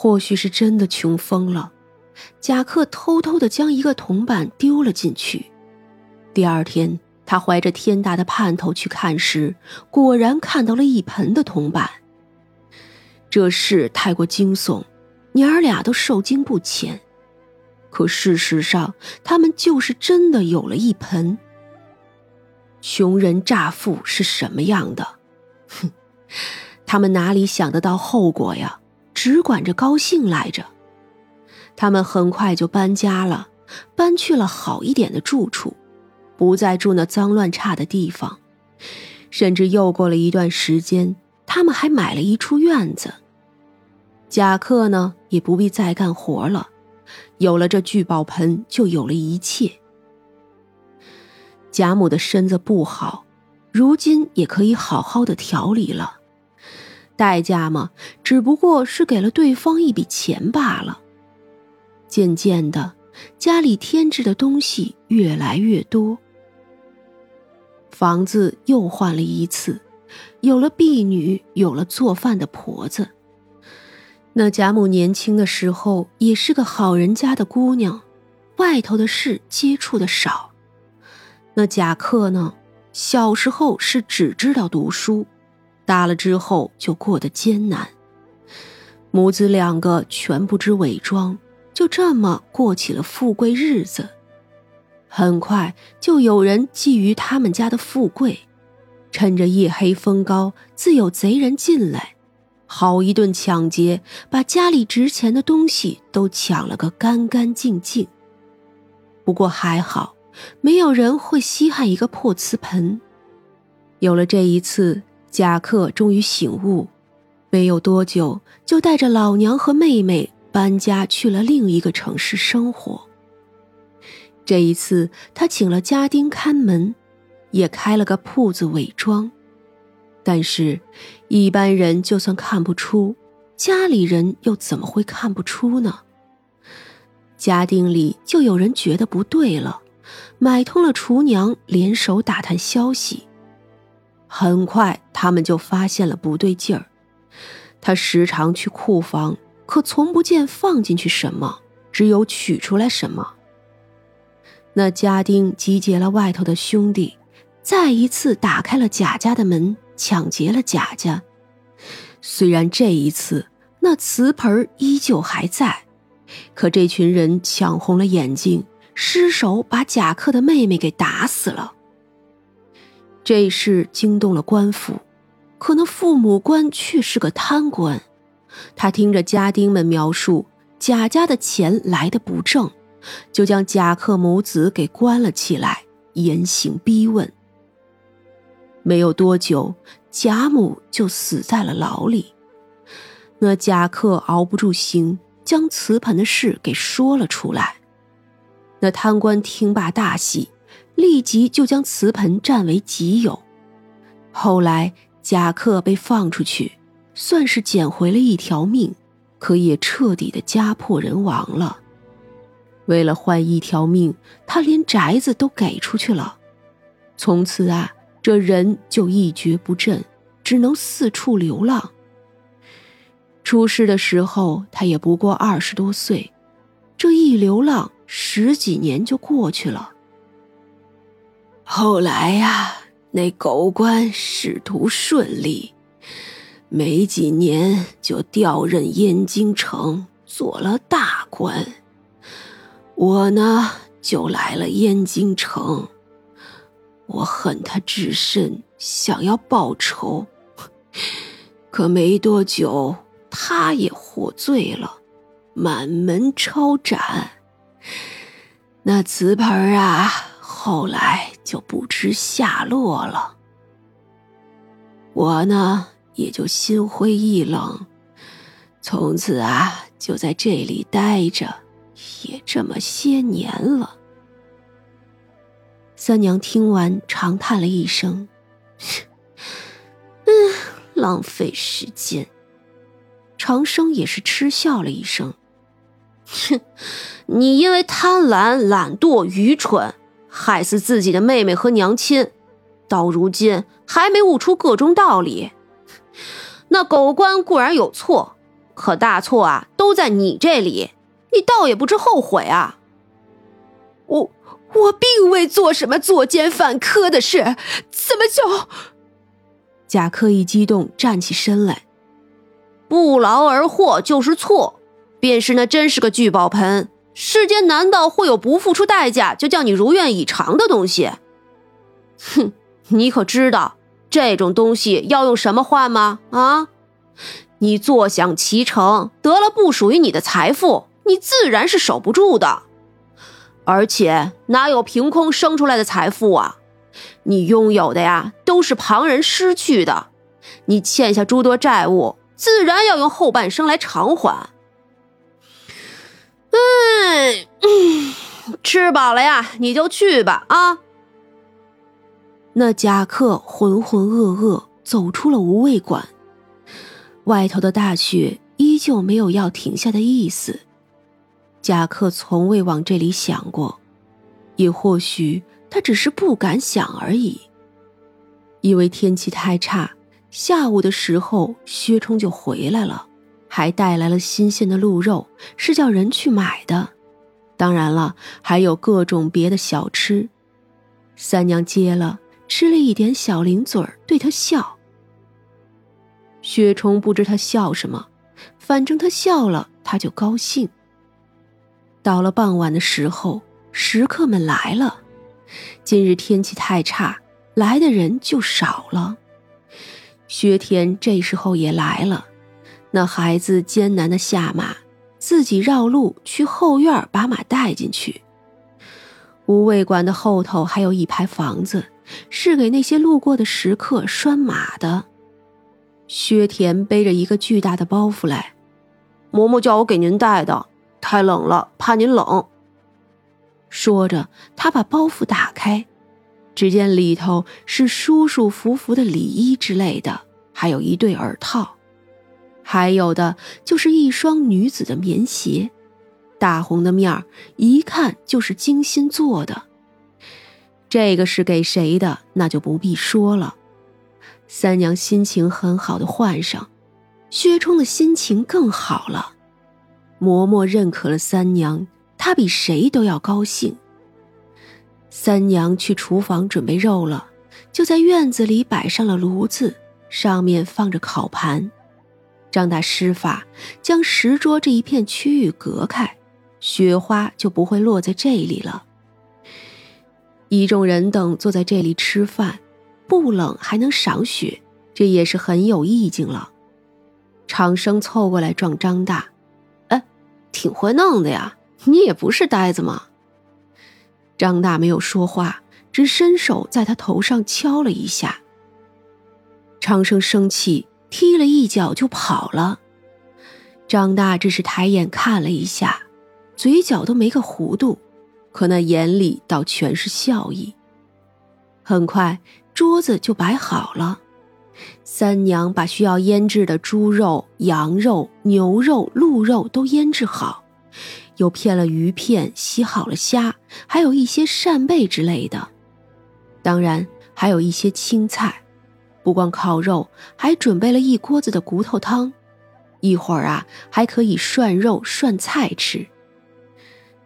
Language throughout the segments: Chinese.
或许是真的穷疯了，贾克偷偷的将一个铜板丢了进去。第二天，他怀着天大的盼头去看时，果然看到了一盆的铜板。这事太过惊悚，娘儿俩都受惊不浅。可事实上，他们就是真的有了一盆。穷人乍富是什么样的？哼，他们哪里想得到后果呀？只管着高兴来着。他们很快就搬家了，搬去了好一点的住处，不再住那脏乱差的地方。甚至又过了一段时间，他们还买了一处院子。贾克呢，也不必再干活了。有了这聚宝盆，就有了一切。贾母的身子不好，如今也可以好好的调理了。代价嘛，只不过是给了对方一笔钱罢了。渐渐的，家里添置的东西越来越多，房子又换了一次，有了婢女，有了做饭的婆子。那贾母年轻的时候也是个好人家的姑娘，外头的事接触的少。那贾克呢，小时候是只知道读书，大了之后就过得艰难。母子两个全不知伪装，就这么过起了富贵日子。很快就有人觊觎他们家的富贵，趁着夜黑风高，自有贼人进来。好一顿抢劫，把家里值钱的东西都抢了个干干净净。不过还好，没有人会稀罕一个破瓷盆。有了这一次，贾克终于醒悟，没有多久就带着老娘和妹妹搬家去了另一个城市生活。这一次，他请了家丁看门，也开了个铺子伪装。但是，一般人就算看不出，家里人又怎么会看不出呢？家丁里就有人觉得不对了，买通了厨娘，联手打探消息。很快，他们就发现了不对劲儿。他时常去库房，可从不见放进去什么，只有取出来什么。那家丁集结了外头的兄弟，再一次打开了贾家的门。抢劫了贾家，虽然这一次那瓷盆依旧还在，可这群人抢红了眼睛，失手把贾克的妹妹给打死了。这事惊动了官府，可那父母官却是个贪官，他听着家丁们描述贾家的钱来的不正，就将贾克母子给关了起来，严刑逼问。没有多久，贾母就死在了牢里。那贾克熬不住刑，将瓷盆的事给说了出来。那贪官听罢大喜，立即就将瓷盆占为己有。后来贾克被放出去，算是捡回了一条命，可也彻底的家破人亡了。为了换一条命，他连宅子都给出去了。从此啊。这人就一蹶不振，只能四处流浪。出事的时候，他也不过二十多岁，这一流浪十几年就过去了。后来呀，那狗官仕途顺利，没几年就调任燕京城做了大官。我呢，就来了燕京城。我恨他至深，想要报仇，可没多久，他也获罪了，满门抄斩。那瓷盆啊，后来就不知下落了。我呢，也就心灰意冷，从此啊，就在这里待着，也这么些年了。三娘听完，长叹了一声：“嗯，浪费时间。”长生也是嗤笑了一声：“哼，你因为贪婪、懒惰、愚蠢，害死自己的妹妹和娘亲，到如今还没悟出个中道理。那狗官固然有错，可大错啊，都都在你这里，你倒也不知后悔啊！我我并未做什么作奸犯科的事，怎么就……贾克一激动，站起身来。不劳而获就是错，便是那真是个聚宝盆。世间难道会有不付出代价就叫你如愿以偿的东西？哼，你可知道这种东西要用什么换吗？啊，你坐享其成，得了不属于你的财富，你自然是守不住的。而且哪有凭空生出来的财富啊？你拥有的呀，都是旁人失去的。你欠下诸多债务。自然要用后半生来偿还。嗯嗯，吃饱了呀，你就去吧。啊！那贾克浑浑噩噩走出了无味馆，外头的大雪依旧没有要停下的意思。贾克从未往这里想过，也或许他只是不敢想而已，因为天气太差。下午的时候，薛冲就回来了，还带来了新鲜的鹿肉，是叫人去买的。当然了，还有各种别的小吃。三娘接了，吃了一点小零嘴儿，对他笑。薛冲不知他笑什么，反正他笑了，他就高兴。到了傍晚的时候，食客们来了。今日天气太差，来的人就少了。薛田这时候也来了，那孩子艰难的下马，自己绕路去后院把马带进去。无味馆的后头还有一排房子，是给那些路过的食客拴马的。薛田背着一个巨大的包袱来，嬷嬷叫我给您带的，太冷了，怕您冷。说着，他把包袱打开。只见里头是舒舒服服的里衣之类的，还有一对耳套，还有的就是一双女子的棉鞋，大红的面儿，一看就是精心做的。这个是给谁的，那就不必说了。三娘心情很好的换上，薛冲的心情更好了。嬷嬷认可了三娘，她比谁都要高兴。三娘去厨房准备肉了，就在院子里摆上了炉子，上面放着烤盘。张大施法将石桌这一片区域隔开，雪花就不会落在这里了。一众人等坐在这里吃饭，不冷还能赏雪，这也是很有意境了。长生凑过来撞张大：“哎，挺会弄的呀，你也不是呆子嘛？”张大没有说话，只伸手在他头上敲了一下。长生生气，踢了一脚就跑了。张大只是抬眼看了一下，嘴角都没个弧度，可那眼里倒全是笑意。很快，桌子就摆好了。三娘把需要腌制的猪肉、羊肉、牛肉、鹿肉都腌制好。又片了鱼片，洗好了虾，还有一些扇贝之类的，当然还有一些青菜。不光烤肉，还准备了一锅子的骨头汤。一会儿啊，还可以涮肉、涮菜吃。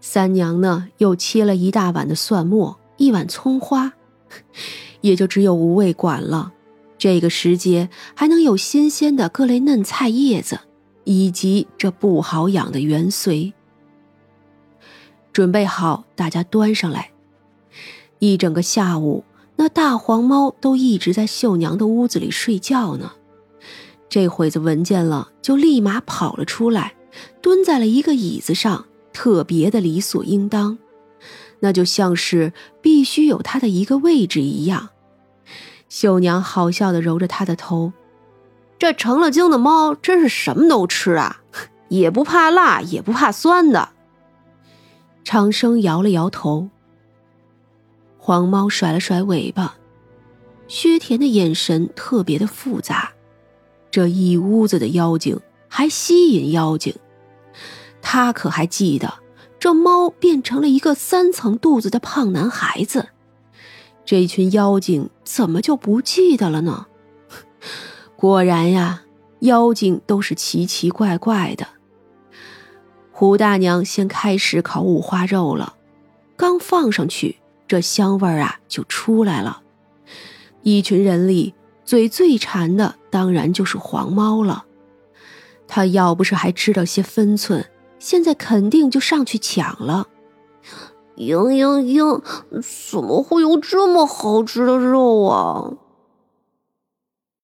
三娘呢，又切了一大碗的蒜末，一碗葱花，也就只有无味馆了。这个时节还能有新鲜的各类嫩菜叶子，以及这不好养的芫荽。准备好，大家端上来。一整个下午，那大黄猫都一直在秀娘的屋子里睡觉呢。这会子闻见了，就立马跑了出来，蹲在了一个椅子上，特别的理所应当，那就像是必须有它的一个位置一样。秀娘好笑的揉着他的头，这成了精的猫真是什么都吃啊，也不怕辣，也不怕酸的。长生摇了摇头。黄猫甩了甩尾巴，薛田的眼神特别的复杂。这一屋子的妖精还吸引妖精，他可还记得这猫变成了一个三层肚子的胖男孩子。这群妖精怎么就不记得了呢？果然呀，妖精都是奇奇怪怪的。胡大娘先开始烤五花肉了，刚放上去，这香味儿啊就出来了。一群人里，嘴最馋的当然就是黄猫了。他要不是还知道些分寸，现在肯定就上去抢了。嘤嘤嘤，怎么会有这么好吃的肉啊？